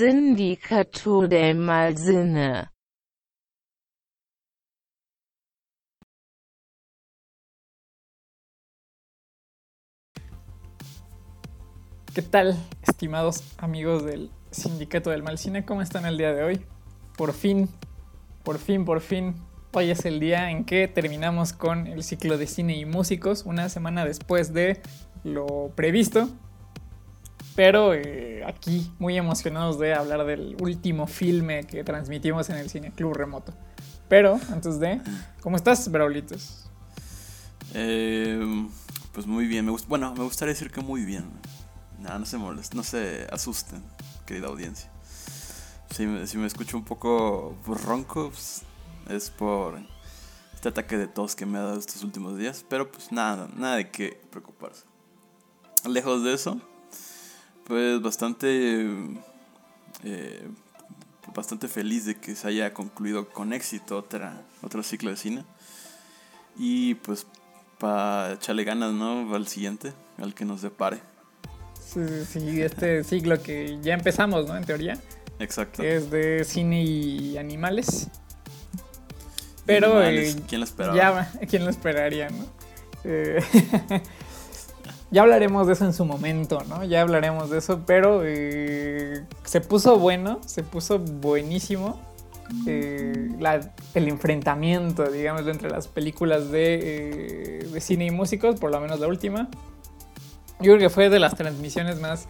sindicato del Malsinne. ¿Qué tal, estimados amigos del Sindicato del Malcine? ¿Cómo están el día de hoy? Por fin, por fin, por fin, hoy es el día en que terminamos con el ciclo de cine y músicos, una semana después de lo previsto. Pero eh, aquí muy emocionados de hablar del último filme que transmitimos en el Cine Club Remoto. Pero antes de, ¿cómo estás, Braulitos? Eh, pues muy bien, me bueno, me gustaría decir que muy bien. No, no se molesten, no se asusten, querida audiencia. Si me, si me escucho un poco ronco, pues, es por este ataque de tos que me ha dado estos últimos días. Pero pues nada, nada de qué preocuparse. Lejos de eso, pues bastante, eh, bastante feliz de que se haya concluido con éxito otra, otro ciclo de cine. Y pues para echarle ganas, ¿no? Al siguiente, al que nos depare. Sí, sí, este ciclo que ya empezamos, ¿no? En teoría, Exacto. que es de cine y animales. Pero Animales, eh, ¿Quién lo esperaba? Ya, ¿quién lo esperaría, no? Eh, ya hablaremos de eso en su momento, ¿no? Ya hablaremos de eso, pero eh, se puso bueno, se puso buenísimo eh, el enfrentamiento, digamos, entre las películas de, eh, de cine y músicos, por lo menos la última. Yo creo que fue de las transmisiones más,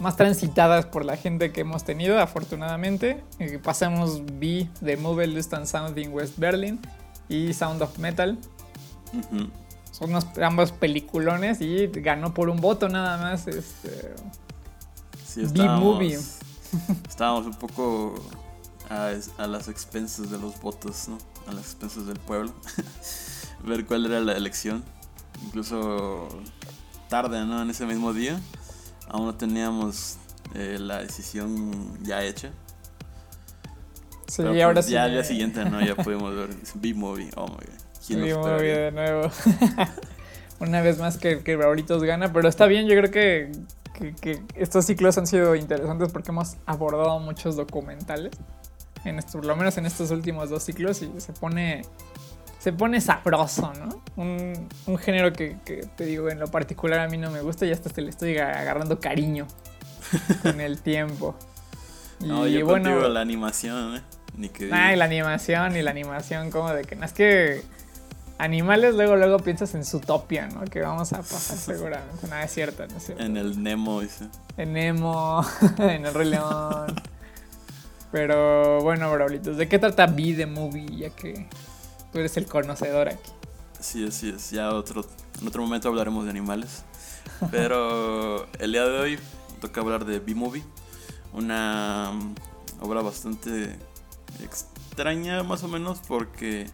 más transitadas por la gente que hemos tenido, afortunadamente. Pasamos B, The Movie Lost and Sound in West Berlin y Sound of Metal. Ujú. Son unos, ambos peliculones y ganó por un voto nada más. Este, Sí, B-movie. estábamos, un poco a, a las expensas de los votos, ¿no? A las expensas del pueblo. Ver cuál era la elección. Incluso tarde, ¿no? En ese mismo día. Aún no teníamos eh, la decisión ya hecha. sí, Pero, y pues, ahora sí. Ya al día siguiente, ¿no? Ya pudimos ver B-Movie. Oh my god. ¿Quién lo Sí, bien, de nuevo. Una vez más que, que Rauritos gana, pero está bien, yo creo que, que- que estos ciclos han sido interesantes porque hemos abordado muchos documentales, en esto, por lo menos en estos últimos dos ciclos, y se pone, se pone sabroso, ¿no? Un, un género que, que te digo, en lo particular a mí no me gusta y hasta se le estoy agarrando cariño con el tiempo. Y No, yo bueno, la animación, ¿eh? Ni que Ay, la animación y la animación como de que no es que animales luego luego piensas en Zootopia, ¿no? Que vamos a pasar seguramente. Nada es cierto, no es cierto. En el Nemo, dice. En Nemo, en el Rey León. Pero bueno, Braulitos, ¿de qué trata Be the Movie? Ya que tú eres el conocedor aquí. Sí, así es. Ya otro, en otro momento hablaremos de animales. Pero el día de hoy toca hablar de B-Movie. Una obra bastante extraña, más o menos, porque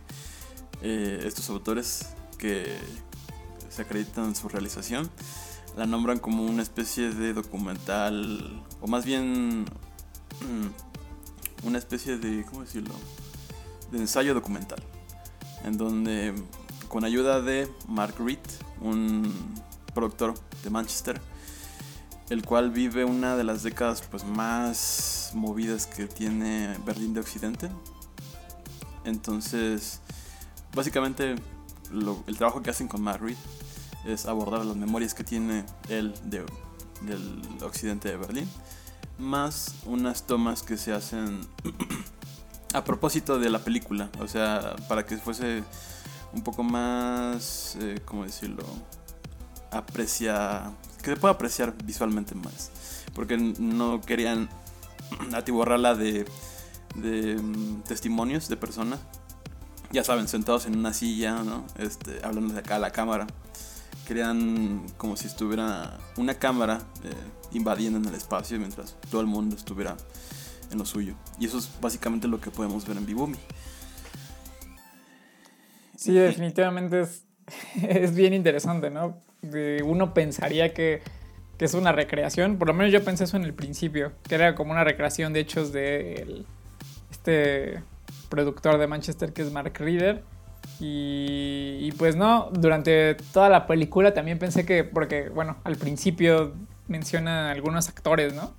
eh, estos autores que se acreditan su realización la nombran como una especie de documental, o más bien mm, una especie de, ¿cómo decirlo? De ensayo documental, en donde con ayuda de Mark Reed, un productor de Manchester, el cual vive una de las décadas pues, más movidas que tiene Berlín de Occidente. Entonces, básicamente lo- el trabajo que hacen con Mark Reed es abordar las memorias que tiene él de- del occidente de Berlín, más unas tomas que se hacen a propósito de la película, o sea, para que fuese un poco más, eh, ¿cómo decirlo? Aprecia, que se pueda apreciar visualmente más, porque no querían atiborrarla de, de mm, testimonios de personas, ya saben, sentados en una silla, ¿no? Este, hablando de acá a la cámara. Querían como si estuviera una cámara eh, invadiendo en el espacio mientras todo el mundo estuviera en lo suyo. Y eso es básicamente lo que podemos ver en Bibumi. Sí, definitivamente es, es bien interesante, ¿no? Uno pensaría que, que es una recreación, por lo menos yo pensé eso en el principio, que era como una recreación de hechos de el- este productor de Manchester que es Mark Reader. Y, y pues no, durante toda la película también pensé que, porque bueno, al principio menciona algunos actores, ¿no?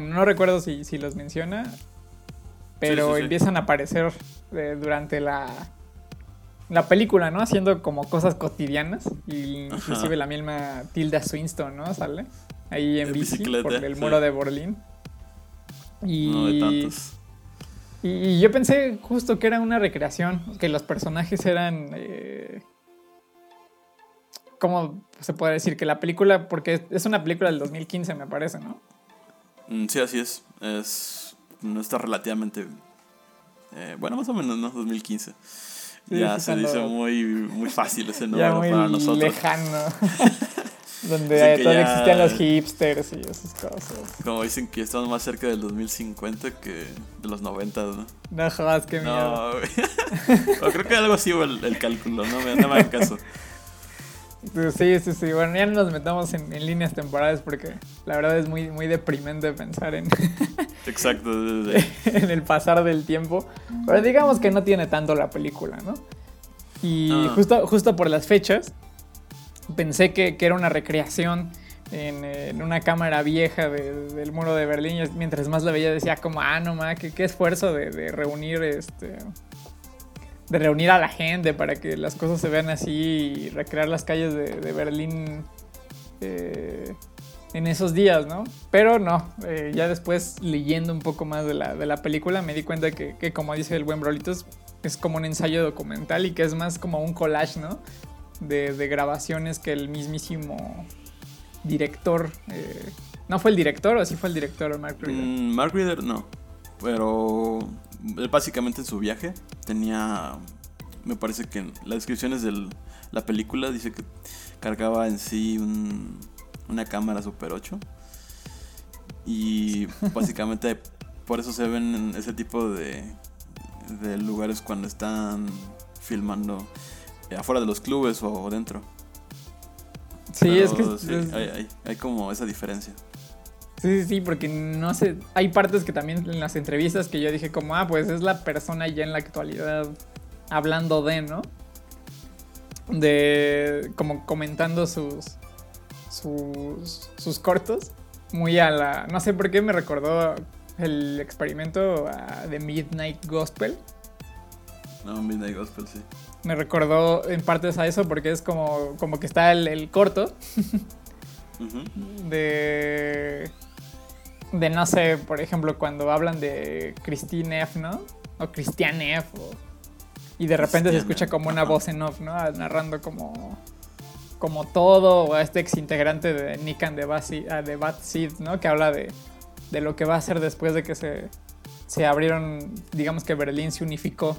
No recuerdo si, si los menciona, pero Sí, sí, sí. empiezan a aparecer eh, durante la, la película, ¿no? Haciendo como cosas cotidianas. Y inclusive Ajá. la misma Tilda Swinton, ¿no? Sale ahí en En bici bicicleta, por el muro de Berlín. Y, No de tantos. Y, yo pensé justo que era una recreación, que los personajes eran... eh, ¿Cómo se puede decir? Que la película, porque es una película del 2015 me parece, ¿no? Mm, Sí, así es. Es. No está relativamente. eh, bueno, más o menos, ¿no? 2015. Sí, ya se dice muy, muy fácil ese ya número muy para nosotros. lejano. Donde que todavía ya- existían los hipsters y esas cosas. Como dicen que estamos más cerca del 2050 que de los 90, ¿no? No jodas, qué miedo. No, creo que algo así fue el, el cálculo, no me, no me hagan caso. Sí, sí, sí. Bueno, ya no nos metamos en, en líneas temporales porque la verdad es muy, muy deprimente pensar en, Exacto. sí, sí. en el pasar del tiempo. Pero digamos que no tiene tanto la película, ¿no? Y Ah. justo, justo por las fechas, pensé que, que era una recreación en, eh, en una cámara vieja de- del muro de Berlín. Y mientras más la veía decía como, ah, no ma, qué, qué esfuerzo de, de reunir este... De reunir a la gente para que las cosas se vean así y recrear las calles de, Berlín eh, en esos días, ¿no? Pero no, eh, ya después leyendo un poco más de la, de la película me di cuenta que, que, como dice el buen Brolitos, es como un ensayo documental y que es más como un collage, ¿no? De, de grabaciones que el mismísimo director... eh, ¿No fue el director o sí fue el director, Mark Reeder? Mm, Mark Reeder no. Pero él básicamente en su viaje tenía. Me parece que en las descripciones de la película dice que cargaba en sí un- una cámara Super 8. Y básicamente por eso se ven ese tipo de, de lugares cuando están filmando afuera de los clubes o dentro. sí, Pero es que... sí, es- hay, hay- hay como esa diferencia. Sí, sí, sí, porque no sé, hay partes que también en las entrevistas que yo dije como, ah, pues es la persona ya en la actualidad hablando de, ¿no? De, como comentando sus, sus, sus cortos, muy a la, no sé por qué me recordó el experimento ah, de Midnight Gospel. No, Midnight Gospel, sí. Me recordó en partes a eso porque es como, como que está el, el corto de de no sé, por ejemplo, cuando hablan de Christine F, ¿no? O Christiane F. o- y de repente se escucha como una voz en off, ¿no? Narrando como como todo o a este ex integrante de Bad Seed, ah, de Bad Seed, ¿no? Que habla de, de lo que va a ser después de que se, se abrieron, digamos que Berlín se unificó.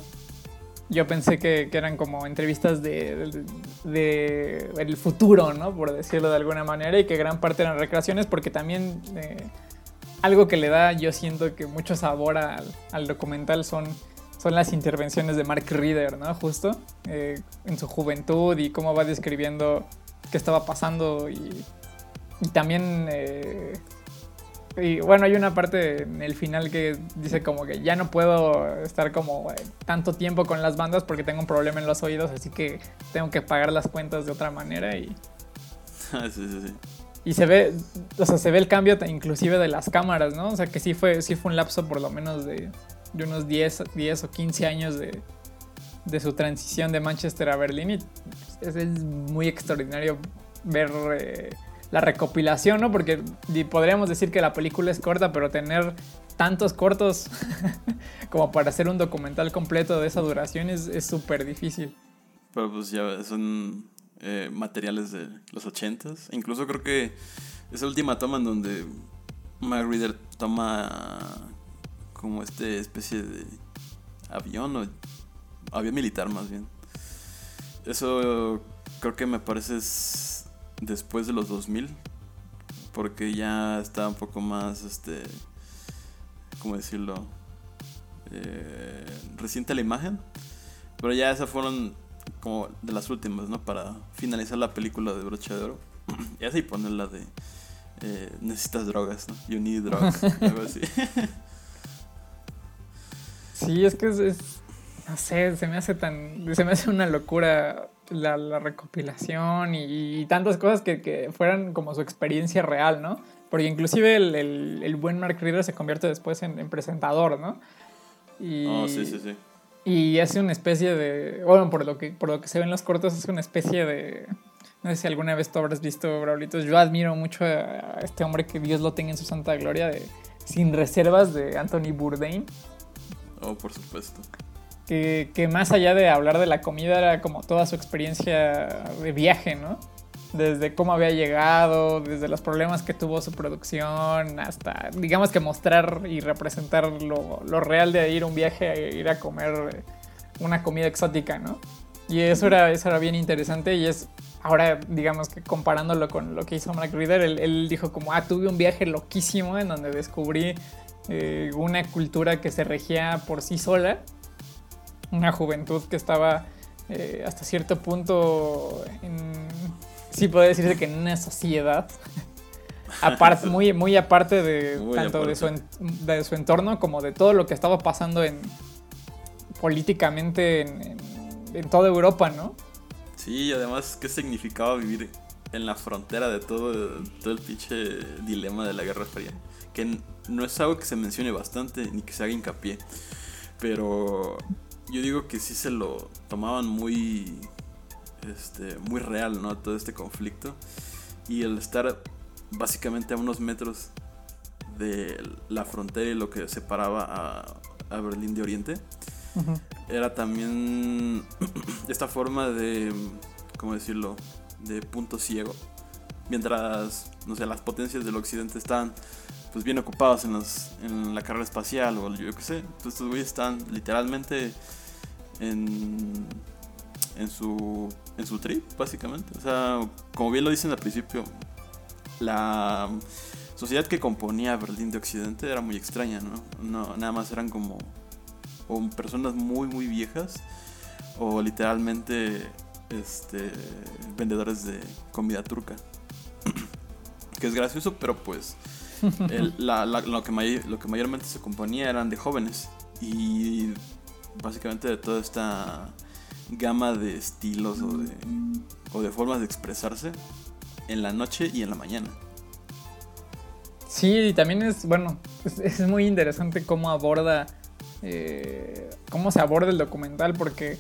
Yo pensé que, que eran como entrevistas de, de, el futuro, ¿no? Por decirlo de alguna manera, y que gran parte eran recreaciones, porque también eh, algo que le da, yo siento que mucho sabor al, al documental son, son las intervenciones de Mark Reeder, ¿no? Justo eh, en su juventud y cómo va describiendo qué estaba pasando y, y también... eh, y bueno, hay una parte en el final que dice como que ya no puedo estar como eh, tanto tiempo con las bandas porque tengo un problema en los oídos, así que tengo que pagar las cuentas de otra manera y, Ah, sí, sí, sí. y se ve, o sea, se ve el cambio inclusive de las cámaras, ¿no? O sea, que sí fue, sí fue un lapso por lo menos de, de unos 10, 10 o 15 años de, de su transición de Manchester a Berlín y es, es muy extraordinario ver eh, la recopilación, ¿no? Porque podríamos decir que la película es corta, pero tener tantos cortos como para hacer un documental completo de esa duración es súper difícil. Pero pues ya son eh, materiales de los ochentas. Incluso creo que esa última toma en donde Mark Reeder toma como este especie de avión o avión militar más bien. Eso creo que me parece después de los 2000 porque ya está un poco más este cómo decirlo Eh, reciente la imagen pero ya esas fueron como de las últimas, ¿no? Para finalizar la película de Brocha de Oro. y así poner la de eh, necesitas drogas, ¿no? You need drugs, algo así. Sí, es que es, es- no sé, se me hace tan, se me hace una locura la, la recopilación y, y tantas cosas que, que fueran como su experiencia real, ¿no? Porque inclusive el, el, el buen Mark Reader se convierte después en, en presentador, ¿no? Y, Oh, sí, sí, sí. y hace una especie de. Bueno, por lo que, por lo que se ve en los cortos, es una especie de. No sé si alguna vez tú habrás visto, Braulitos. Yo admiro mucho a este hombre que Dios lo tenga en su santa gloria, de Sin Reservas de Anthony Bourdain. Oh, por supuesto. Que, más allá de hablar de la comida, era como toda su experiencia de viaje, ¿no? Desde cómo había llegado, desde los problemas que tuvo su producción, hasta, digamos que mostrar y representar lo, lo real de ir a un viaje, a ir a comer una comida exótica, ¿no? Y eso era, eso era bien interesante y es, ahora digamos que comparándolo con lo que hizo Mark Reader, él, él dijo como, ah, tuve un viaje loquísimo en donde descubrí eh, una cultura que se regía por sí sola, una juventud que estaba eh, hasta cierto punto en, sí puede decirse que en una sociedad aparte muy muy aparte de Muy tanto de su, en- de su entorno como de todo lo que estaba pasando en políticamente en, en- en toda Europa no Sí, y además, ¿qué significaba vivir en la frontera de todo, todo el pinche dilema de la Guerra Fría? Que no es algo que se mencione bastante ni que se haga hincapié. Pero yo digo que sí se lo tomaban muy, este, muy real, ¿no? Todo este conflicto. Y el estar básicamente a unos metros de la frontera y lo que separaba a, a Berlín de Oriente era también esta forma de, ¿cómo decirlo?, de punto ciego. Mientras, no sé, las potencias del occidente están pues bien ocupados en, los, en la carrera espacial o yo qué sé, pues estos güeyes están literalmente en, en, su, en su trip, básicamente. O sea, como bien lo dicen al principio, la sociedad que componía Berlín de Occidente era muy extraña, ¿no? no nada más eran como o personas muy muy viejas o literalmente este vendedores de comida turca que es gracioso pero pues el- la- la- lo, que may- lo que mayormente se componía eran de jóvenes y básicamente de toda esta gama de estilos o de, o de formas de expresarse en la noche y en la mañana. Sí, y también es, bueno, es, muy interesante cómo aborda, eh, cómo se aborda el documental, porque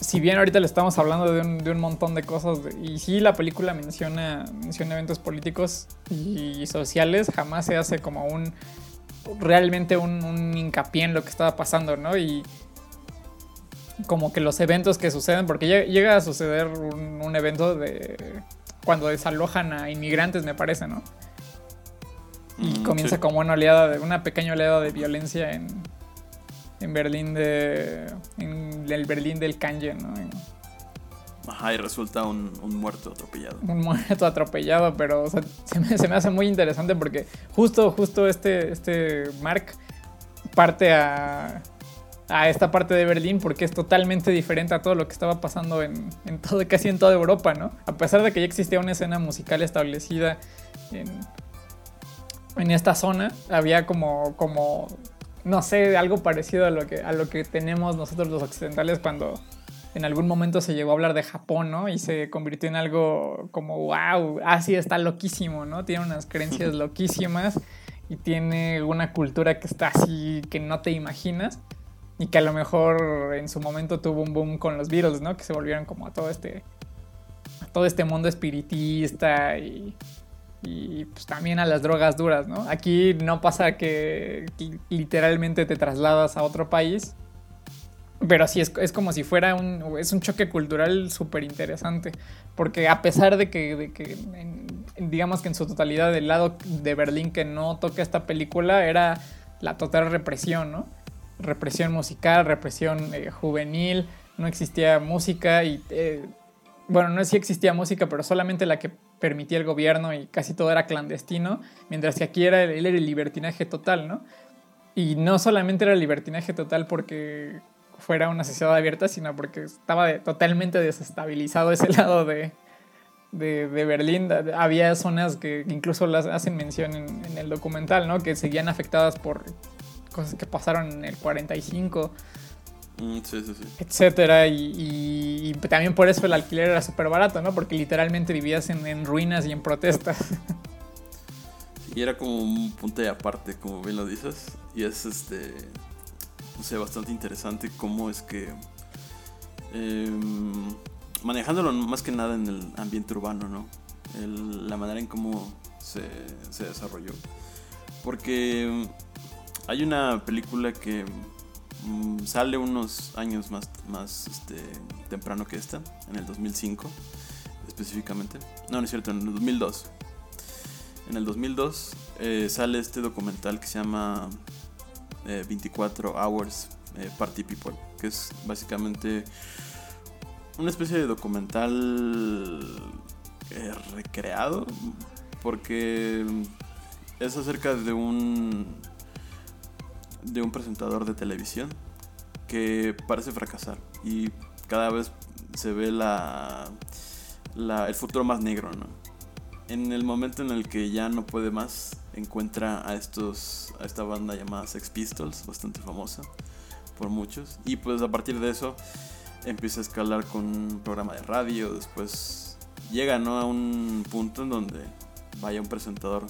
si bien ahorita le estamos hablando de un, montón de cosas, y sí la película menciona, menciona eventos políticos y sociales, jamás se hace como un, realmente un, un hincapié en lo que estaba pasando, ¿no? Y como que los eventos que suceden, porque llega, a suceder un, un evento de cuando desalojan a inmigrantes, me parece, ¿no? Y Mm, comienza sí. como una oleada de una pequeña oleada de violencia en, en Berlín de en el Berlín del Kanje, ¿no? En- Ajá, y resulta un, muerto atropellado. un muerto atropellado, pero se, me, se me hace muy interesante porque justo justo este este Mark parte a a esta parte de Berlín porque es totalmente diferente a todo lo que estaba pasando en, en todo, casi en toda Europa, ¿no? A pesar de que ya existía una escena musical establecida en, en esta zona, había como, como, no sé, algo parecido a lo, que, a lo que tenemos nosotros los occidentales cuando en algún momento se llegó a hablar de Japón, ¿no? Y se convirtió en algo como, wow, Asia está loquísimo, ¿no? Tiene unas creencias loquísimas y tiene una cultura que está así que no te imaginas y que a lo mejor en su momento tuvo un boom con los Beatles, ¿no? Que se volvieron como a todo este a todo este mundo espiritista y, y pues también a las drogas duras, ¿no? Aquí no pasa que li- literalmente te trasladas a otro país, pero sí es, es como si fuera un es un choque cultural súper interesante, porque a pesar de que, de que digamos que en su totalidad del lado de Berlín que no toca esta película era la total represión, ¿no? represión musical, represión eh, juvenil, no existía música y, eh, bueno, no sí existía música, pero solamente la que permitía el gobierno y casi todo era clandestino, mientras que aquí era el, el libertinaje total, ¿no? Y no solamente era el libertinaje total porque fuera una sociedad abierta, sino porque estaba de- totalmente desestabilizado ese lado de, de, de Berlín. Había zonas que incluso las hacen mención en, en el documental, ¿no? Que seguían afectadas por cosas que pasaron en el 45 Mm, sí, sí, sí. etcétera. Y, y- y también por eso el alquiler era súper barato, ¿no? Porque literalmente vivías en, en ruinas y en protestas. Y era como un punto de aparte, como bien lo dices. Y es este. No sé, bastante interesante cómo es que. em, manejándolo más que nada en el ambiente urbano, ¿no? El- la manera en cómo se, se desarrolló. Porque hay una película que mm, sale unos años más, más este, temprano que esta, en el 2005 específicamente. No, no es cierto, en el 2002. En el 2002 eh, sale este documental que se llama eh, 24 Hours eh, Party People, que es básicamente una especie de documental eh, recreado, porque es acerca de un de un presentador de televisión que parece fracasar y cada vez se ve la, el futuro más negro. En el momento en el que ya no puede más, encuentra a estos a esta banda llamada Sex Pistols, bastante famosa por muchos, y pues a partir de eso empieza a escalar con un programa de radio, después llega ¿no? a un punto en donde vaya un presentador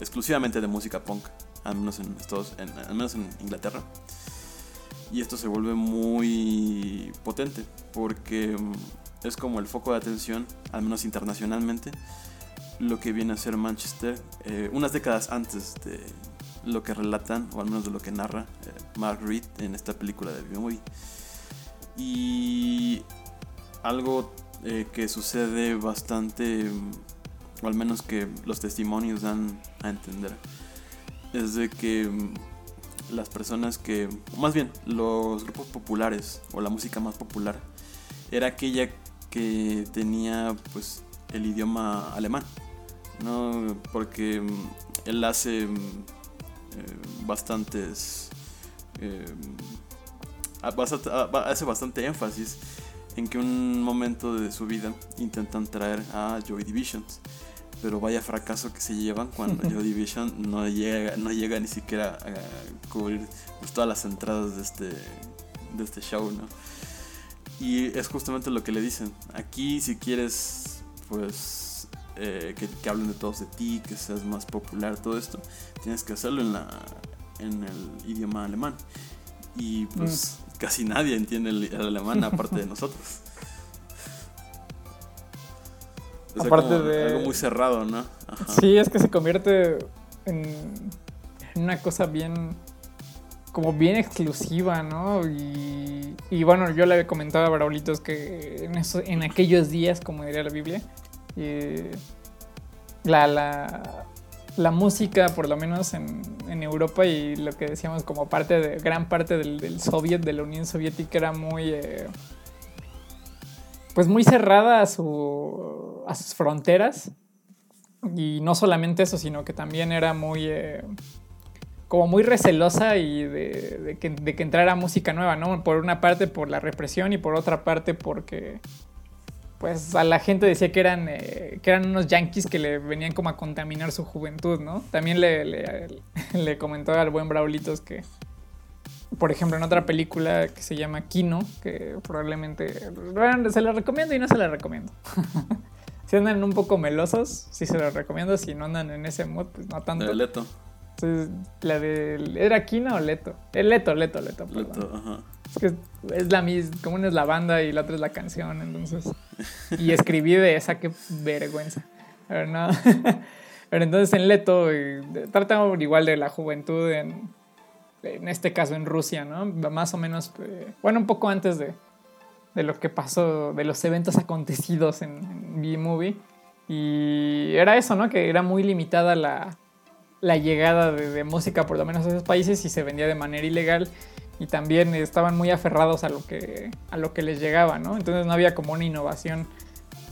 exclusivamente de música punk, al menos en Estados, al menos en Inglaterra. Y esto se vuelve muy potente porque es como el foco de atención, al menos internacionalmente, lo que viene a ser Manchester eh, unas décadas antes de lo que relatan, o al menos de lo que narra eh, Mark Reed en esta película de B-Movie. Y algo eh, que sucede bastante, mm, o al menos que los testimonios dan a entender, es de que mm, las personas que, más bien, los grupos populares o la música más popular, era aquella que tenía pues el idioma alemán, ¿no? Porque mm, él hace mm, eh, bastantes... eh, a- bastante- a- ba- hace bastante énfasis en que un momento de su vida intentan traer a Joy Division. Pero vaya fracaso que se llevan cuando Joy Division no llega, no llega ni siquiera a cubrir pues, todas las entradas de este, de este show, ¿no? Y es justamente lo que le dicen. Aquí si quieres, pues, eh, que, que hablen de todos de ti, que seas más popular, todo esto, tienes que hacerlo en, la, en el idioma alemán. Y pues casi nadie entiende el, el alemán aparte de nosotros. Es Aparte de- algo muy cerrado, ¿no? Ajá. Sí, es que se convierte en una cosa bien, como bien exclusiva, ¿no? Y, y bueno, yo le comentado a Braulitos que en, eso, en aquellos días, como diría la Biblia, eh, la, la, la música, por lo menos en, en Europa y lo que decíamos como parte de, gran parte del, del Soviet, de la Unión Soviética, era muy... eh, pues muy cerrada a, su, a sus fronteras. Y no solamente eso, sino que también era muy. eh, como muy recelosa y de, que, de que entrara música nueva, ¿no? Por una parte por la represión y por otra parte porque. Pues a la gente decía que eran, eh, que eran unos yankees que le venían como a contaminar su juventud, ¿no? También le, le, le comentó al buen Braulitos que, por ejemplo, en otra película que se llama Kino, que probablemente se la recomiendo y no se la recomiendo. si andan un poco melosos, sí se la recomiendo. Si no andan en ese mood, pues no tanto. Entonces, la de. ¿Era Kino o Leto? El Leto, Leto, Leto. perdón. Leto, ajá. Es que es la misma. Como una es la banda y la otra es la canción, entonces. Y escribí de esa, qué vergüenza. Pero no. Pero entonces en Leto eh, trata igual de la juventud en, en este caso en Rusia, ¿no? Más o menos, eh, bueno, un poco antes de, de lo que pasó, de los eventos acontecidos en, en B-Movie. Y era eso, ¿no? Que era muy limitada la, la llegada de, música, por lo menos a esos países, y se vendía de manera ilegal. Y también estaban muy aferrados a lo que, a lo que les llegaba, ¿no? Entonces no había como una innovación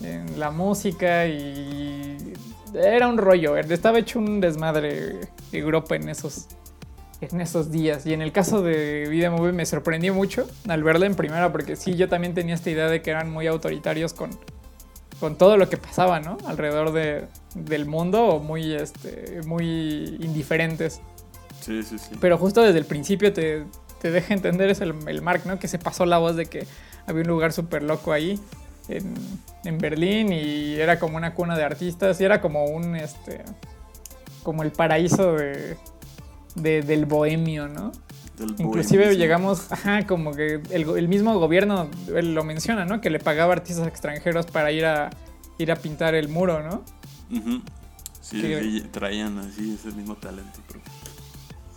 en la música y era un rollo, estaba hecho un desmadre Europa en esos, en esos días. Y en el caso de Vida Movie me sorprendió mucho al verla en primera, porque sí, yo también tenía esta idea de que eran muy autoritarios con, con todo lo que pasaba, ¿no? Alrededor de, del mundo, muy, este, muy indiferentes. Sí, sí, sí. Pero justo desde el principio te, te deja entender es el, el Mark, ¿no? Que se pasó la voz de que había un lugar súper loco ahí en, en Berlín y era como una cuna de artistas y era como un, este, como el paraíso de, de- del bohemio, ¿no? Del Inclusive llegamos, ajá, como que el, mismo gobierno lo menciona, ¿no? Que le pagaba artistas extranjeros para ir a ir a pintar el muro, ¿no? Ujú. Sí, traían así ese mismo talento. pero-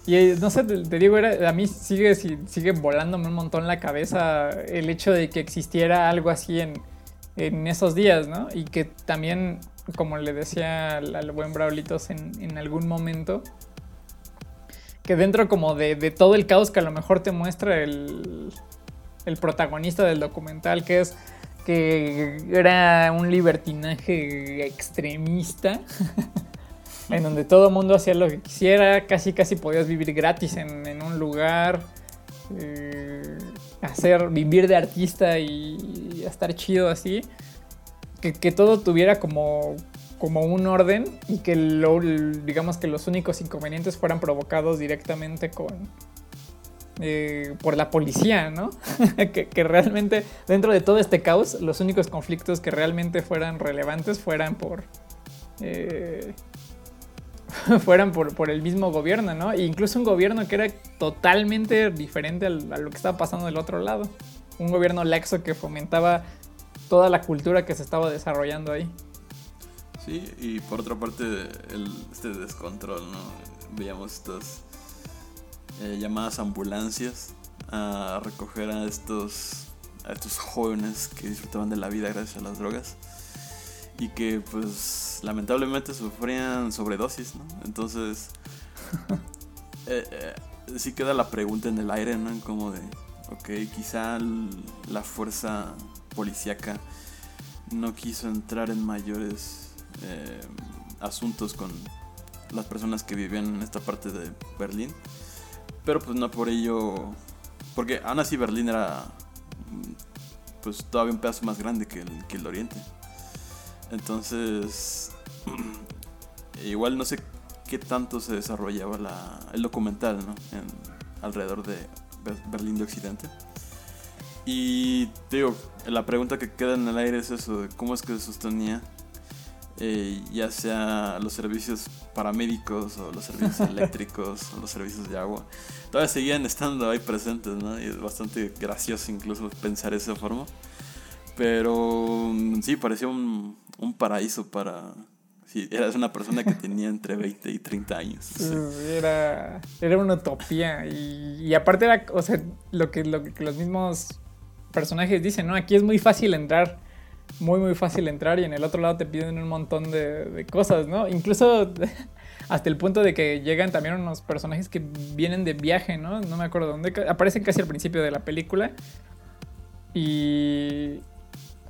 Y eh, no sé, te, te digo, era, a mí sigue, si- sigue volándome un montón la cabeza el hecho de que existiera algo así en, en esos días, ¿no? Y que también, como le decía al, al buen Braulitos en, en algún momento, que dentro como de, de todo el caos que a lo mejor te muestra el, el protagonista del documental, que es que era un libertinaje extremista en donde todo el mundo hacía lo que quisiera, casi casi podías vivir gratis en, en un lugar, eh, hacer, vivir de artista y, y estar chido así, que, que todo tuviera como, como un orden y que lo- digamos que los únicos inconvenientes fueran provocados directamente con... eh, por la policía, ¿no? que, realmente dentro de todo este caos los únicos conflictos que realmente fueran relevantes fueran por... eh, fueran por, por el mismo gobierno, ¿no? E incluso un gobierno que era totalmente diferente a lo que estaba pasando del otro lado. Un gobierno laxo que fomentaba toda la cultura que se estaba desarrollando ahí. Sí, y por otra parte, el, este descontrol, ¿no? Veíamos estas eh, llamadas ambulancias a recoger a estos, a estos jóvenes que disfrutaban de la vida gracias a las drogas y que, pues, lamentablemente sufrían sobredosis, ¿no? Entonces, eh, eh, sí queda la pregunta en el aire, ¿no? Como de, ok, quizá la fuerza policíaca no quiso entrar en mayores eh, asuntos con las personas que vivían en esta parte de Berlín. Pero pues no por ello... Porque aún así Berlín era pues todavía un pedazo más grande que el, que el Oriente. Entonces... igual no sé qué tanto se desarrollaba la, el documental, ¿no? En, alrededor de Ber- Berlín de Occidente. Y digo, la pregunta que queda en el aire es eso, de cómo es que se sostenía eh, ya sea los servicios paramédicos o los servicios eléctricos o los servicios de agua. Todavía seguían estando ahí presentes, ¿no? Y es bastante gracioso incluso pensar de esa forma. Pero mm, sí, parecía un, un paraíso para... Si eras una persona que tenía entre 20 y 30 años. sí. Era, era una utopía. Y, y aparte era, o sea, lo que, lo que los mismos personajes dicen, ¿no? Aquí es muy fácil entrar. Muy, muy fácil entrar. Y en el otro lado te piden un montón de, de cosas, ¿no? Incluso hasta el punto de que llegan también unos personajes que vienen de viaje, ¿no? No me acuerdo dónde. Aparecen casi al principio de la película. Y,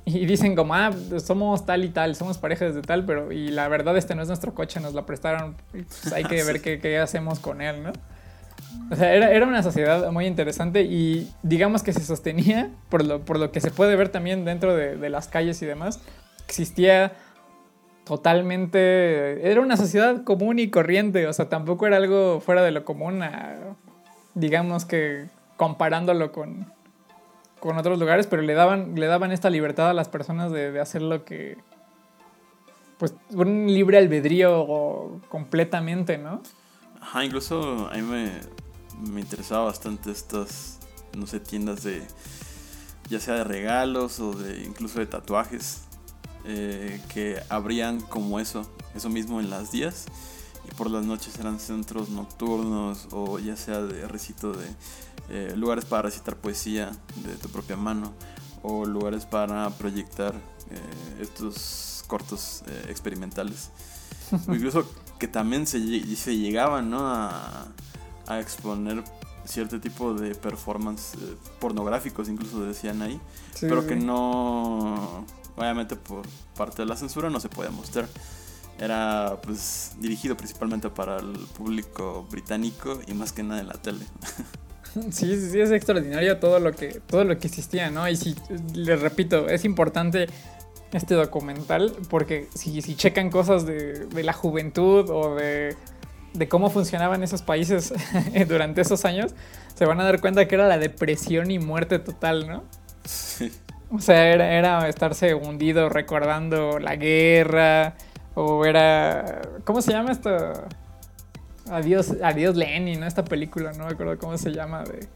y dicen como, ah, somos tal y tal, somos parejas de tal, pero y la verdad este no es nuestro coche, nos lo prestaron, pues, hay que ver qué, qué hacemos con él, ¿no? O sea, era, era una sociedad muy interesante y digamos que se sostenía, por lo, por lo que se puede ver también dentro de, de las calles y demás, existía totalmente, era una sociedad común y corriente, o sea, tampoco era algo fuera de lo común, digamos que comparándolo con, con otros lugares, pero le daban, le daban esta libertad a las personas de, de hacer lo que. Pues un libre albedrío completamente, ¿no? Ajá, incluso a mí me, me interesaba bastante estas, no sé, tiendas de, ya sea de regalos o de incluso de tatuajes, eh, que abrían como eso, eso mismo en las días y por las noches eran centros nocturnos o ya sea de recito de eh, lugares para recitar poesía de tu propia mano o lugares para proyectar eh, estos cortos eh, experimentales. O incluso que también se, lle- se llegaban ¿no? a, a exponer cierto tipo de performance eh, pornográficos, incluso decían ahí, Sí, pero sí, que no, obviamente por parte de la censura no se podía mostrar. Era pues dirigido principalmente para el público británico y más que nada en la tele. Sí, sí, sí, es extraordinario todo lo que, todo lo que existía, ¿no? Y si, les repito, es importante este documental porque si, si checan cosas de, de la juventud o de, de cómo funcionaban esos países durante esos años, se van a dar cuenta que era la depresión y muerte total, ¿no? Sí. O sea, era, era estarse hundido recordando la guerra, o era... ¿Cómo se llama esto? Adiós, Adiós Lenin, ¿no? Esta película, no me acuerdo cómo se llama. De...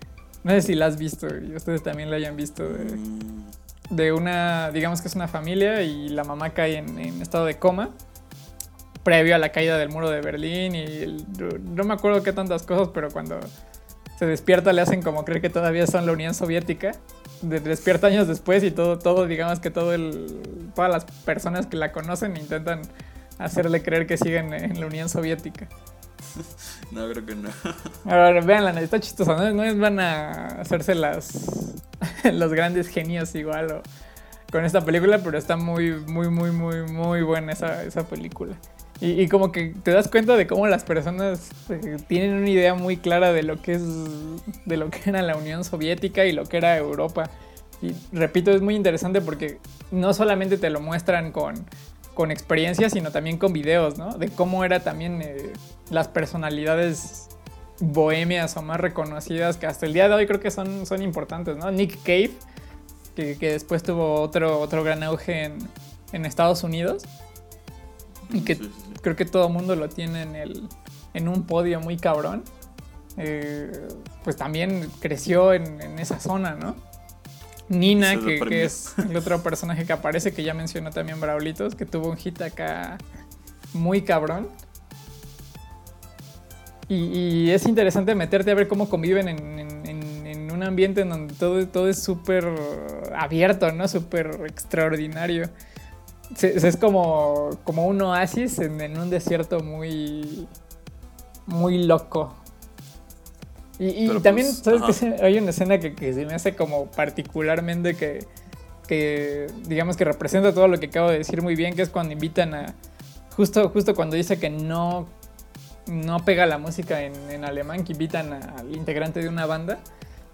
No sé si la has visto y ustedes también la hayan visto. De, Mm, de una, digamos que es una familia y la mamá cae en, en estado de coma previo a la caída del muro de Berlín y el- no me acuerdo qué tantas cosas, pero cuando se despierta le hacen como creer que todavía son la Unión Soviética. De- despierta años después y todo, todo, digamos que todo el, todas las personas que la conocen intentan hacerle creer que siguen en la Unión Soviética. No, creo que no. Ahora, veanla, está chistosa, ¿no? No es van a hacerse las, los grandes genios igual o- con esta película, pero está muy, muy, muy, muy, muy buena esa, esa película. Y, como que te das cuenta de cómo las personas eh, tienen una idea muy clara de lo que es, de lo que era la Unión Soviética y lo que era Europa. Y repito, es muy interesante porque no solamente te lo muestran con, con experiencias, sino también con videos, ¿no? De cómo era también eh, las personalidades bohemias o más reconocidas que hasta el día de hoy creo que son, son importantes, ¿no? Nick Cave, que, que después tuvo otro, otro gran auge en, en Estados Unidos y que Sí, sí, sí. creo que todo el mundo lo tiene en, el, en un podio muy cabrón. Eh, pues también creció en, en esa zona, ¿no? Nina, que, es el otro personaje que aparece, que ya mencionó también Braulitos, que tuvo un hit acá muy cabrón. Y, y es interesante meterte a ver cómo conviven en, en- en- en un ambiente en donde todo, todo es súper abierto, ¿no? Súper extraordinario. Es como, como un oasis en, en un desierto muy, muy loco. Y, y también, pues, ¿sabes ajá. Se- Hay una escena que, que se me hace como particularmente que, que, digamos que representa todo lo que acabo de decir muy bien, que es cuando invitan a, justo, justo cuando dice que no, no pega la música en, en alemán, que invitan a- al integrante de una banda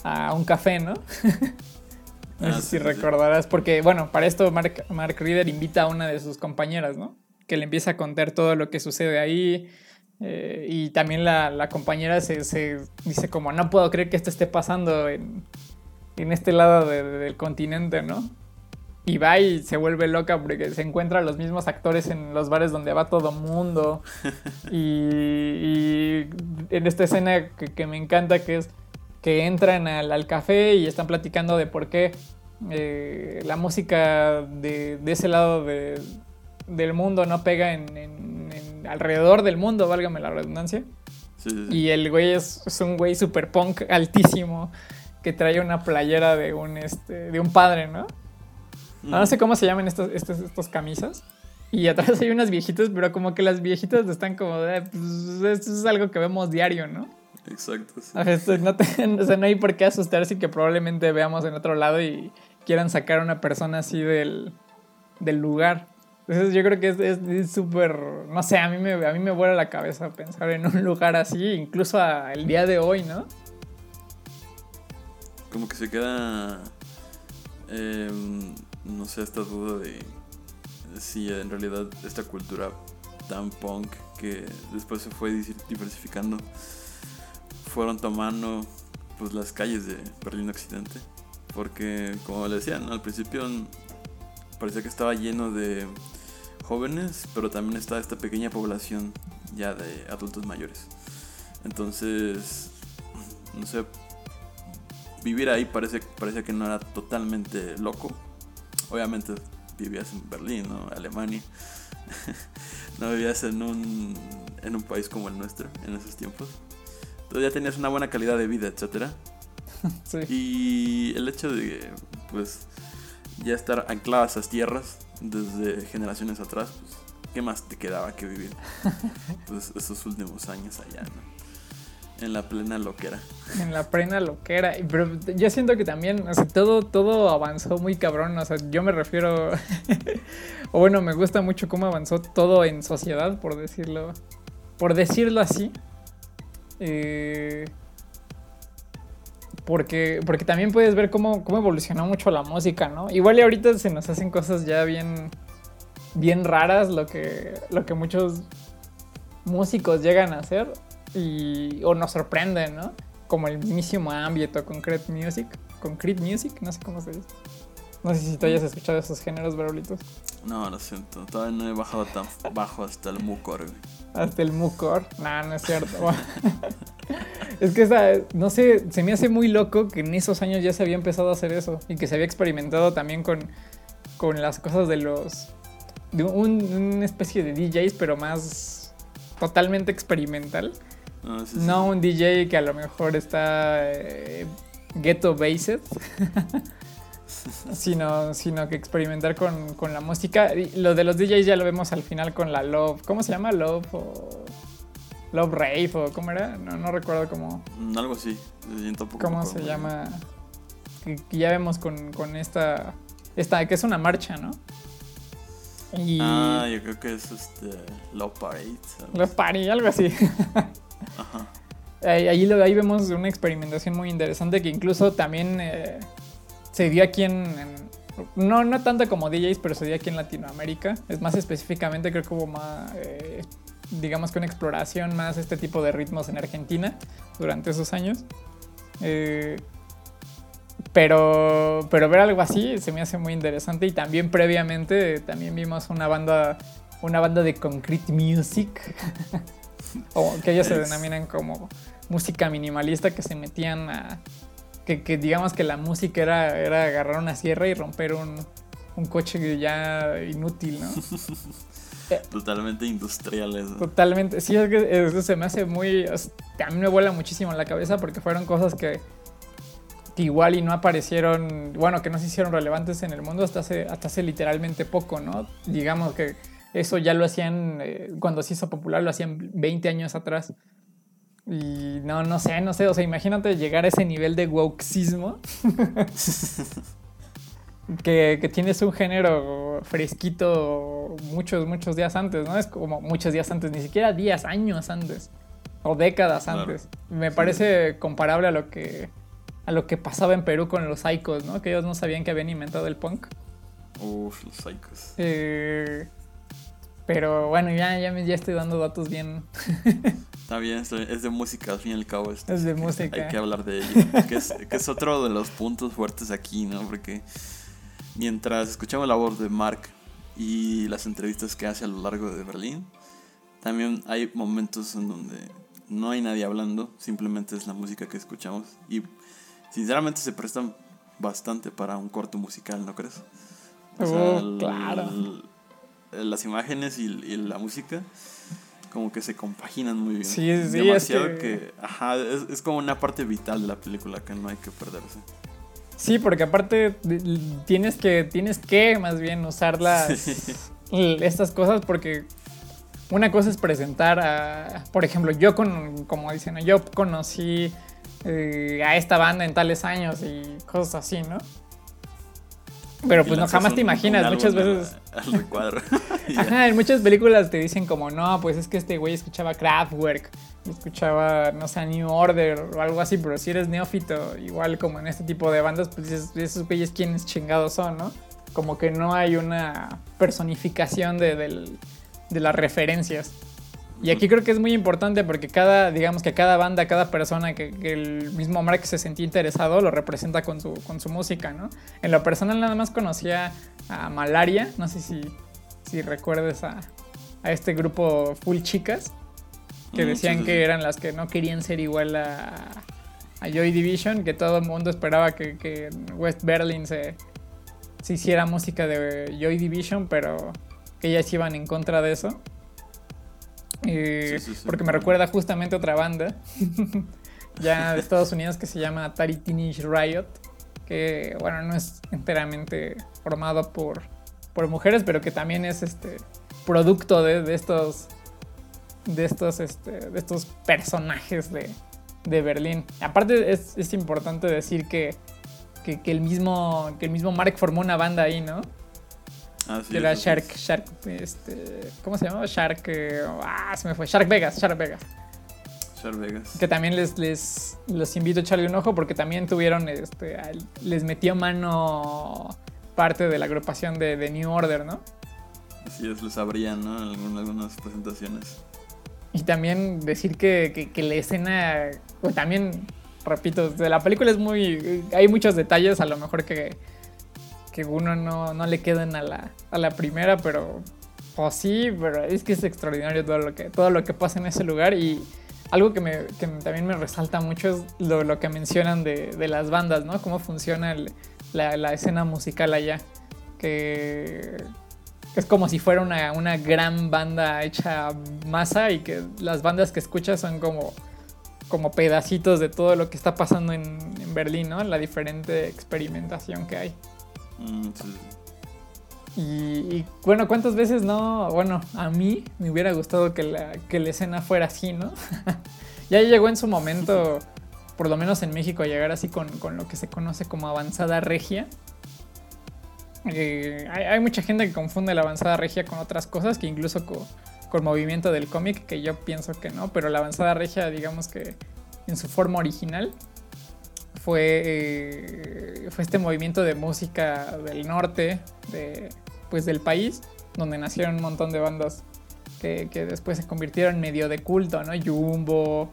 a un café, ¿no? No Ah, sé sí, si sí, recordarás, porque bueno, para esto Mark, Mark Reader invita a una de sus compañeras, ¿no? Que le empieza a contar todo lo que sucede ahí. eh, y también la, la compañera se, se dice como, no puedo creer que esto esté pasando en, en este lado de- de- del continente, ¿no? Y va y se vuelve loca porque se encuentra a los mismos actores en los bares donde va todo mundo. y, y en esta escena que, que me encanta, que es que entran al, al café y están platicando de por qué eh, la música de, de ese lado de- del mundo no pega en, en- en- alrededor del mundo, válgame la redundancia. Sí, sí, sí. Y el güey es, es un güey super punk altísimo que trae una playera de un, este, de un padre, ¿no? Ah, No sé cómo se llaman estas, estas, estas camisas. Y atrás hay unas viejitas, pero como que las viejitas están como, de, pues, esto es algo que vemos diario, ¿no? Exacto, sí. No, te- o sea, no hay por qué asustarse que probablemente veamos en otro lado y quieran sacar a una persona así del, del lugar. Entonces yo creo que es- súper, no sé, a mí, me, a mí me vuela la cabeza pensar en un lugar así, incluso a- el día de hoy, ¿no? Como que se queda. eh, no sé, esta duda de si en realidad esta cultura tan punk que después se fue diversificando fueron tomando pues las calles de Berlín Occidente. Porque, como le decía, ¿no? al principio parecía que estaba lleno de jóvenes, pero también estaba esta pequeña población ya de adultos mayores. Entonces, no sé, vivir ahí parece, parece que no era totalmente loco. Obviamente vivías en Berlín, ¿no? Alemania. no vivías en un, en un país como el nuestro en esos tiempos. Entonces ya tenías una buena calidad de vida, etcétera. Sí. Y el hecho de, pues, ya estar anclado a esas tierras desde generaciones atrás, pues, ¿qué más te quedaba que vivir? Pues esos últimos años allá, ¿no? En la plena loquera. En la plena loquera. Pero yo siento que también, o sea, todo, todo avanzó muy cabrón. O sea, yo me refiero. o bueno, me gusta mucho cómo avanzó todo en sociedad, por decirlo. Por decirlo así. Eh, porque, porque también puedes ver cómo, cómo evolucionó mucho la música, ¿no? Igual y ahorita se nos hacen cosas ya bien. bien raras, lo que. lo que muchos músicos llegan a hacer y, o nos sorprenden, ¿no? Como el mismísimo Ambient o Concrete Music. Concrete Music, no sé cómo se dice. No sé si tú hayas escuchado esos géneros, Barolitos. No, lo siento. Todavía no he bajado tan bajo hasta el mucor, güey. Hasta el mucor. No, no es cierto. es que esa, no sé, se me hace muy loco que en esos años ya se había empezado a hacer eso y que se había experimentado también con, con las cosas de los. de un- una especie de DJs, pero más totalmente experimental. No, sí, sí. No un DJ que a lo mejor está eh, ghetto based, sino, sino que experimentar con, con la música. Y lo de los DJs ya lo vemos al final con la Love. ¿Cómo se llama? Love o. Love Rave o ¿cómo era? No, no recuerdo cómo, Mm, Algo así. Sí, tampoco cómo se llama. Que, que ya vemos con, con esta, esta. que es una marcha, ¿no? Y. Ah, yo creo que es este. Love Parade. Love Party, algo así. Ajá. Ahí, ahí vemos una experimentación muy interesante que incluso también eh, se dio aquí en, en- no, no tanto como DJs, pero se dio aquí en Latinoamérica. Es más específicamente, creo que hubo más, eh, digamos que una exploración más este tipo de ritmos en Argentina durante esos años. Eh, pero, pero ver algo así se me hace muy interesante y también previamente eh, también vimos una banda, una banda de concrete music, o que ellos se denominan como música minimalista que se metían a, que, que digamos que la música era, era agarrar una sierra y romper un, un coche ya inútil, ¿no? Totalmente industrial eso. Totalmente, sí, es que eso se me hace muy, a mí me vuela muchísimo la cabeza porque fueron cosas que, que igual y no aparecieron, bueno, que no se hicieron relevantes en el mundo hasta hace, hasta hace literalmente poco, ¿no? Digamos que eso ya lo hacían, eh, cuando se hizo popular, lo hacían 20 años atrás. Y no, no sé, no sé, o sea, imagínate llegar a ese nivel de wokeismo. que, que tienes un género fresquito muchos, muchos días antes, ¿no? Es como muchos días antes, ni siquiera días, años antes. O décadas Claro. antes. Me Sí. parece comparable a lo que a lo que pasaba en Perú con los Psychos, ¿no? Que ellos no sabían que habían inventado el punk. Uf, los psychos. Eh, pero bueno, ya, ya, me- ya estoy dando datos bien. Está bien, es de música, al fin y al cabo. esto Es de música. Hay que hablar de ello. que, es, que es otro de los puntos fuertes aquí, ¿no? Porque mientras escuchamos la voz de Mark y las entrevistas que hace a lo largo de Berlín, también hay momentos en donde no hay nadie hablando, simplemente es la música que escuchamos. Y sinceramente se prestan bastante para un corto musical, ¿no crees? Oh, claro. el- las imágenes y, y la música como que se compaginan muy bien. Sí, sí, es Demasiado que- que... Ajá, es, es como una parte vital de la película que no hay que perderse. Sí, porque aparte tienes que, tienes que más bien usar las, estas cosas porque una cosa es presentar a, por ejemplo, yo con, como dicen, yo conocí eh, a esta banda en tales años y cosas así, ¿no? Pero pues no, jamás un- te imaginas, muchas veces... Al recuadro. Ajá, en muchas películas te dicen como, no, pues es que este güey escuchaba Kraftwerk, escuchaba, no sé, New Order o algo así, pero si eres neófito, igual como en este tipo de bandas, pues dices, esos güeyes quiénes chingados son, ¿no? Como que no hay una personificación de, del- de las referencias. Y aquí creo que es muy importante porque cada, digamos que cada banda, cada persona que, que el mismo Mark se sentía interesado lo representa con su, con su música, ¿no? En lo personal nada más conocía a Malaria, no sé si, si recuerdes a, a este grupo Full Chicas, que Mm, decían que eran las que no querían ser igual a, a Joy Division, que todo el mundo esperaba que, que West Berlin se, se hiciera música de Joy Division, pero que ellas iban en contra de eso. Eh, Sí, sí, sí. porque me recuerda justamente a otra banda ya de Estados Unidos que se llama Atari Teenage Riot, que bueno, no es enteramente formado por, por mujeres, pero que también es este producto de, de estos de estos este, de estos personajes de, de Berlín. Aparte es, es importante decir que, que, que el mismo que el mismo Mark formó una banda ahí, ¿no? Ah, sí, que era eso sí. Shark, Shark, este, ¿cómo se llamaba? Shark, eh, ah, se me fue, Shark Vegas, Shark Vegas. Shark Vegas. Que también les, les los invito a echarle un ojo porque también tuvieron, este, les metió mano parte de la agrupación de, de New Order, ¿no? Así es, les abrían, ¿no? En algunas presentaciones. Y también decir que, que, que la escena, o también, repito, de la película es muy... Hay muchos detalles a lo mejor que, que uno no, no le quedan a la, a la primera, pero... O sí, pero es que es extraordinario todo lo que, todo lo que pasa en ese lugar y algo que, me, que también me resalta mucho es lo, lo que mencionan de, de, las bandas, ¿no? Cómo funciona la, la, escena musical allá. Que es como si fuera una, una, gran banda hecha masa y que las bandas que escuchas son como, como pedacitos de todo lo que está pasando en, en Berlín, ¿no? La diferente experimentación que hay. Mm. Y, bueno, ¿cuántas veces no? Bueno, a mí me hubiera gustado que la, que la escena fuera así, ¿no? ya llegó en su momento, por lo menos en México, a llegar así con, con lo que se conoce como avanzada regia. Eh, hay, hay, mucha gente que confunde la avanzada regia con otras cosas, que incluso con, con movimiento del cómic, que yo pienso que no, pero la avanzada regia, digamos que en su forma original, fue, eh, fue este movimiento de música del norte, de, pues del país, donde nacieron un montón de bandas que, que después se convirtieron medio de culto, ¿no? Jumbo,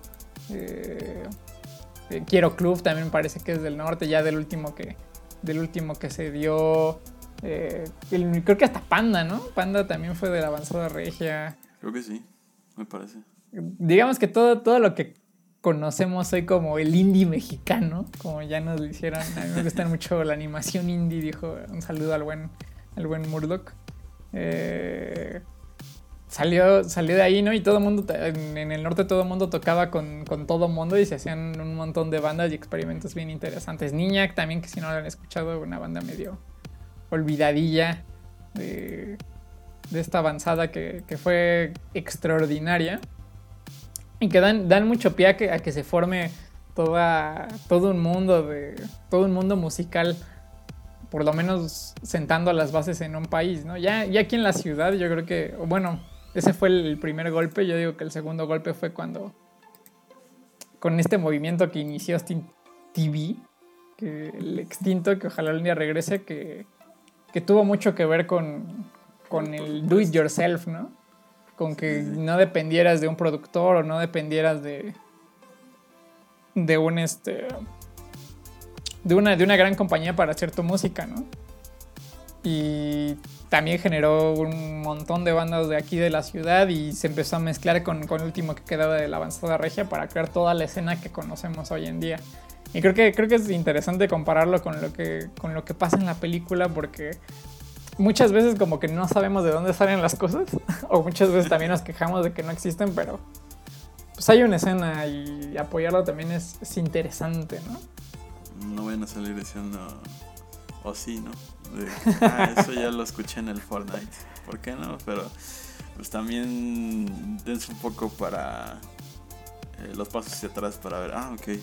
eh, Quiero Club también parece que es del norte, ya del último que, del último que se dio. Eh, el, creo que hasta Panda, ¿no? Panda también fue de la avanzada regia. Creo que sí, me parece. Digamos que todo, todo lo que conocemos hoy como el indie mexicano, como ya nos lo hicieron. A mí me gusta mucho la animación indie, dijo. Un saludo al buen, al buen Murdoch. Eh, salió, salió de ahí, ¿no? Y todo el mundo, en, el norte todo el mundo tocaba con, con todo el mundo y se hacían un montón de bandas y experimentos bien interesantes. Niñac también, que si no lo han escuchado, una banda medio olvidadilla de, de esta avanzada que, que fue extraordinaria y que dan, dan mucho pie a que, se forme toda, todo un mundo de todo un mundo musical por lo menos sentando las bases en un país, ¿no? Ya, ya aquí en la ciudad yo creo que, bueno, ese fue el primer golpe, yo digo que el segundo golpe fue cuando con este movimiento que inició Austin TV, que el extinto, que ojalá un día regrese, que, que tuvo mucho que ver con, con el do it yourself, ¿no? Con que no dependieras de un productor o no dependieras de de un este de una de una gran compañía para hacer tu música, ¿no? Y también generó un montón de bandas de aquí de la ciudad y se empezó a mezclar con, con el último que quedaba de la avanzada regia para crear toda la escena que conocemos hoy en día. Y creo que, creo que es interesante compararlo con lo, que, con lo que pasa en la película porque muchas veces como que no sabemos de dónde salen las cosas o muchas veces también nos quejamos de que no existen, pero pues hay una escena y apoyarlo también es, es interesante, ¿no? No vayan a salir diciendo, o oh, sí, ¿no? Ah, eso ya lo escuché en el Fortnite, ¿por qué no? Pero pues también dense un poco para eh, los pasos hacia atrás para ver, ah, ok,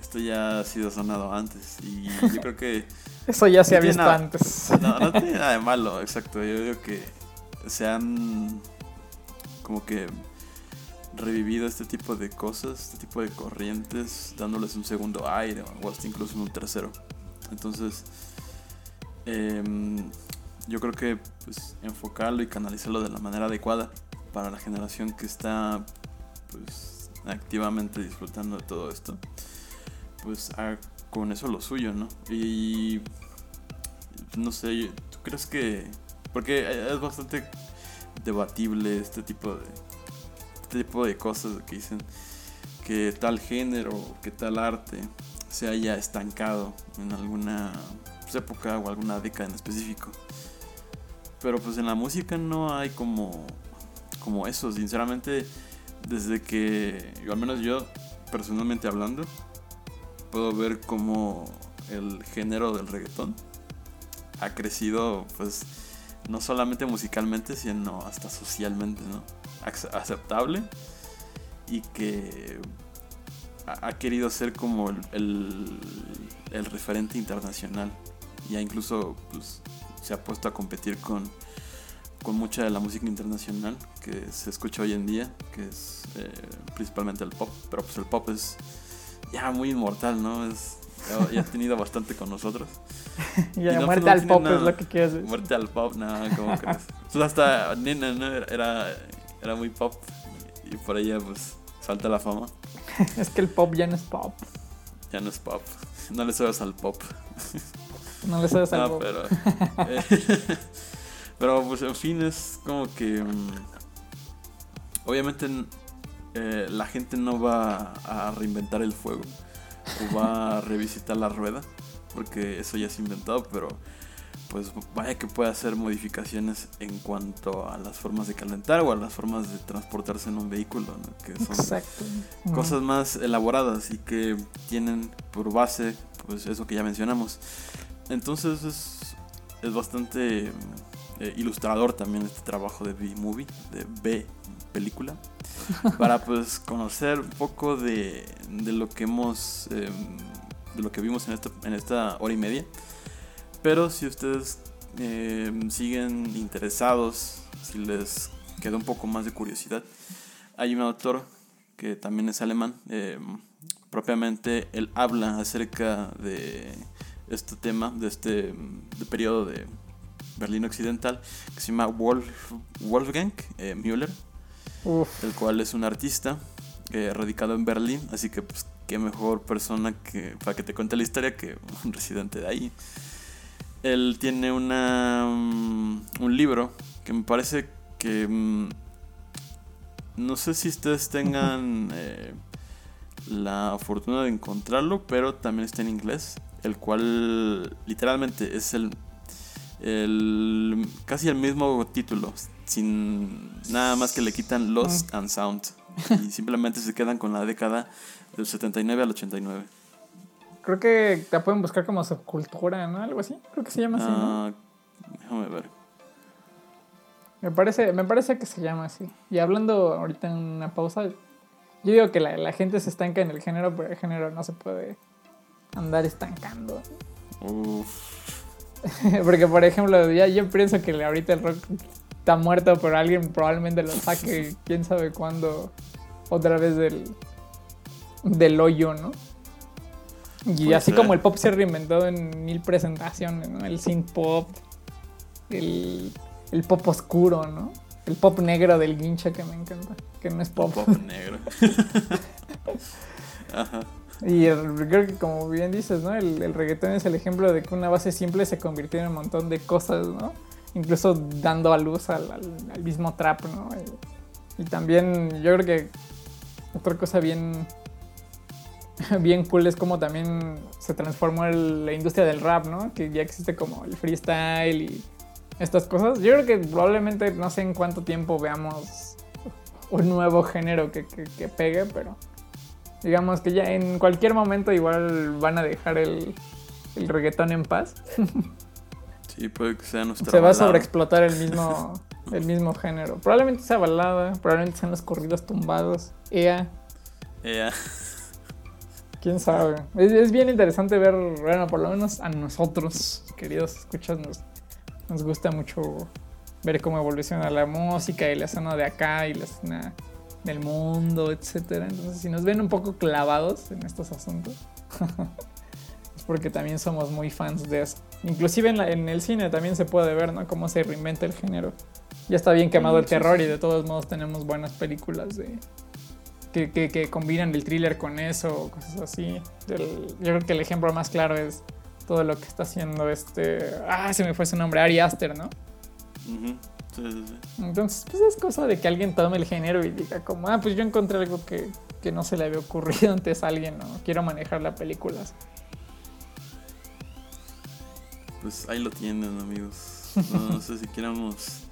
esto ya ha sido sonado antes y yo creo que eso ya se no ha visto nada, antes. No, no tiene nada de malo, exacto. Yo digo que se han como que revivido este tipo de cosas, este tipo de corrientes, dándoles un segundo aire o hasta incluso un tercero. Entonces, eh, yo creo que pues, enfocarlo y canalizarlo de la manera adecuada para la generación que está pues, activamente disfrutando de todo esto, pues con eso lo suyo, ¿no? Y no sé, ¿tú crees que porque es bastante debatible este tipo de este tipo de cosas que dicen que tal género, que tal arte se haya estancado en alguna pues, época o alguna década en específico. Pero pues en la música no hay como como eso, sinceramente desde que al menos yo personalmente hablando puedo ver como el género del reggaetón ha crecido pues no solamente musicalmente sino hasta socialmente no aceptable y que ha querido ser como el referente internacional. Ya incluso pues, se ha puesto a competir con con mucha de la música internacional que se escucha hoy en día que es eh, principalmente el pop pero pues el pop es ya muy inmortal, ¿no? Es, ya, ya ha tenido bastante con nosotros. ya, no, muerte pues, no al pop nada, es lo que quieres decir. Muerte al pop, nada, ¿cómo crees? Pues hasta Nena, ¿no? Era, era muy pop. y por ella pues salta la fama. es que el pop ya no es pop. Ya no es pop. No le sabes al pop. No le sabes al No, pop. pero. eh, pero pues en fin, es como que. mm, obviamente eh, la gente no va a reinventar el fuego. O va a revisitar la rueda. Porque eso ya es inventado, pero. Pues vaya que puede hacer modificaciones en cuanto a las formas de calentar o a las formas de transportarse en un vehículo, ¿no? que son Exacto. Cosas más elaboradas y que tienen por base pues eso que ya mencionamos entonces es, es bastante eh, ilustrador también este trabajo de B-Movie de B película para pues conocer un poco de, de lo que hemos eh, de lo que vimos en esta, en esta hora y media pero si ustedes eh, siguen interesados si les queda un poco más de curiosidad hay un autor que también es alemán. eh, propiamente él habla acerca de este tema, de este periodo de Berlín Occidental, que se llama Wolf, Wolfgang eh, Müller, Uf. el cual es un artista eh, radicado en Berlín, así que pues qué mejor persona que para que te cuente la historia que un residente de ahí. Él tiene una mm, un libro que me parece que mm, no sé si ustedes tengan eh, la fortuna de encontrarlo, pero también está en inglés, el cual literalmente es el, el casi el mismo título, sin nada más que le quitan Lost and Sound y simplemente se quedan con la década del 79 al 89. Creo que te pueden buscar como subcultura, ¿no? Algo así. Creo que se llama así, ¿no? Ah, déjame ver. Me parece, me parece que se llama así. Y hablando ahorita en una pausa, yo digo que la, la gente se estanca en el género, pero el género no se puede andar estancando. Uf. Porque, por ejemplo, ya yo pienso que ahorita el rock está muerto, pero alguien probablemente lo saque, quién sabe cuándo, otra vez del, del hoyo, ¿no? Y así como el pop se ha reinventado en mil presentaciones, ¿no? El synth pop, el, el pop oscuro, ¿no? El pop negro del guincha que me encanta, que no es pop. Pop negro. Ajá. Y el- creo que como bien dices, ¿no? El, el reggaetón es el ejemplo de que una base simple se convirtió en un montón de cosas, ¿no? Incluso dando a luz al, al- al mismo trap, ¿no? Y, y también yo creo que otra cosa bien, bien cool es como también se transformó el- la industria del rap, ¿no? Que ya existe como el freestyle y estas cosas. Yo creo que probablemente no sé en cuánto tiempo veamos un nuevo género que, que, que pegue, pero digamos que ya en cualquier momento igual van a dejar el, el reggaetón en paz. Sí, puede que sea nuestra Se va a sobreexplotar el mismo, el mismo género. Probablemente sea balada, probablemente sean los corridos tumbados. EA, Eh, quién sabe. Es, es bien interesante ver, bueno, por lo menos a nosotros, queridos escuchas, nos, nos gusta mucho ver cómo evoluciona la música y la escena de acá y la escena del mundo, etcétera. Entonces, si nos ven un poco clavados en estos asuntos, porque también somos muy fans de eso. Inclusive en, la- en el cine también se puede ver, ¿no? Cómo se reinventa el género. Ya está bien quemado el terror y de todos modos tenemos buenas películas de que, que- que combinan el thriller con eso, cosas así. El- yo creo que el ejemplo más claro es todo lo que está haciendo este... Ah, se me fue su nombre, Ari Aster, ¿no? ujú. Sí, sí, sí. Entonces, pues es cosa de que alguien tome el género y diga como, ah, pues yo encontré algo que, que no se le había ocurrido antes a alguien, ¿no? Quiero manejar la película. así. Pues ahí lo tienen, amigos. No, no sé si queramos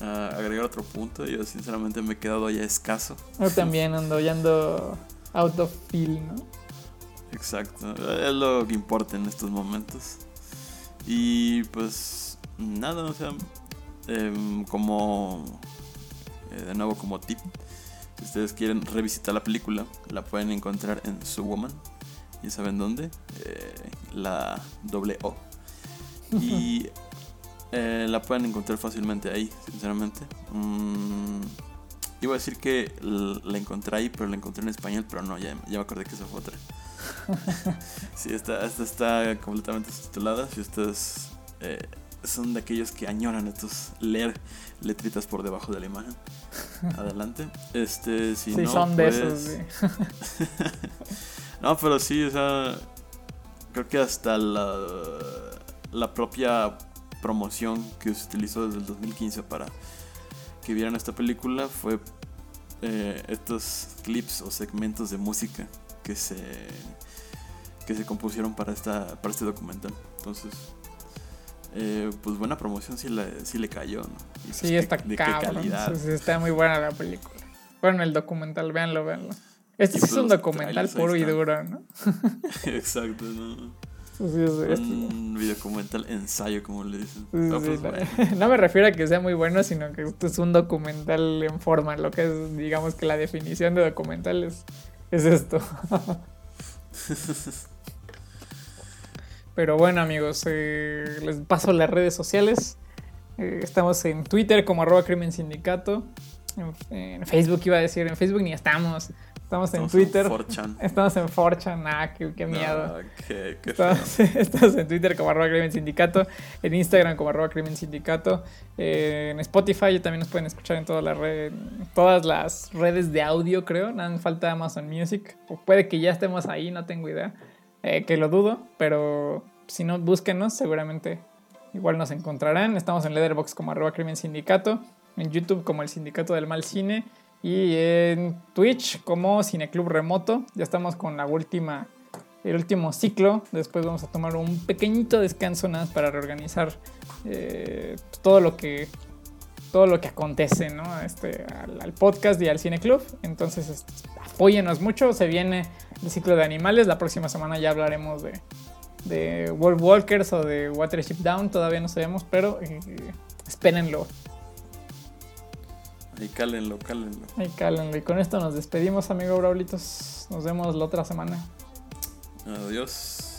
agregar otro punto. Yo sinceramente me he quedado ya escaso. Yo también ando, ya ando out of feel, ¿no? Exacto. Es lo que importa en estos momentos. Y pues nada, o sea, em, como eh, de nuevo como tip, si ustedes quieren revisitar la película, la pueden encontrar en Su Woman. ¿Y saben dónde? Eh, la doble O. Y eh, la pueden encontrar fácilmente ahí, sinceramente. Mm, iba a decir que la encontré ahí, pero la encontré en español, pero no, ya, ya me acordé que esa fue otra. sí, esta, esta está completamente subtitulada. Si ustedes eh, son de aquellos que añoran estos leer letritas por debajo de la imagen. Adelante. Este, si sí, no, son de pues- esos. sí. No, pero sí, o sea, creo que hasta la, la propia promoción que se utilizó desde el 2015 para que vieran esta película fue eh, estos clips o segmentos de música que se que se compusieron para esta para este documental. Entonces, eh, pues buena promoción sí le, sí le cayó, ¿no? Y, pues, Sí, está de qué calidad. Sí, está muy buena la película. Bueno, el documental, véanlo, véanlo. Este sí es pues un documental puro y duro, ¿no? Exacto, ¿no? Sí, es- es- Un videocumental ensayo, como le dicen. sí, Ah, pues, bueno. no me refiero a que sea muy bueno, sino que esto es un documental en forma. Lo que es, digamos que la definición de documental es, es esto. Pero bueno, amigos, eh, les paso las redes sociales. Eh, estamos en Twitter como arroba crimen sindicato. En, en Facebook iba a decir, en Facebook ni estamos. Estamos en Twitter. 4chan. Estamos en 4chan, ah, qué, qué miedo. No, qué, qué feo. Estamos, estamos en Twitter como arroba crimen sindicato, en Instagram como arroba crimen sindicato, eh, en Spotify también nos pueden escuchar en todas las, redes, todas las redes de audio, creo. Nada más falta Amazon Music. O puede que ya estemos ahí, no tengo idea. Eh, que lo dudo, pero si no, búsquenos, seguramente igual nos encontrarán. Estamos en Letterboxd como arroba crimen sindicato, en YouTube como el sindicato del mal cine y en Twitch como Cineclub Remoto. Ya estamos con la última el último ciclo. Después vamos a tomar un pequeñito descanso nada para reorganizar eh, todo lo que todo lo que acontece ¿no? este, al, podcast y al Cine Club. Entonces, apóyenos mucho. Se viene el ciclo de animales. La próxima semana ya hablaremos de, de Wolf Walkers o de Watership Down. Todavía no sabemos, pero eh, espérenlo. Ahí cálenlo, cálenlo. Ahí cálenlo. Y con esto nos despedimos, amigo Braulitos. Nos vemos la otra semana. Adiós.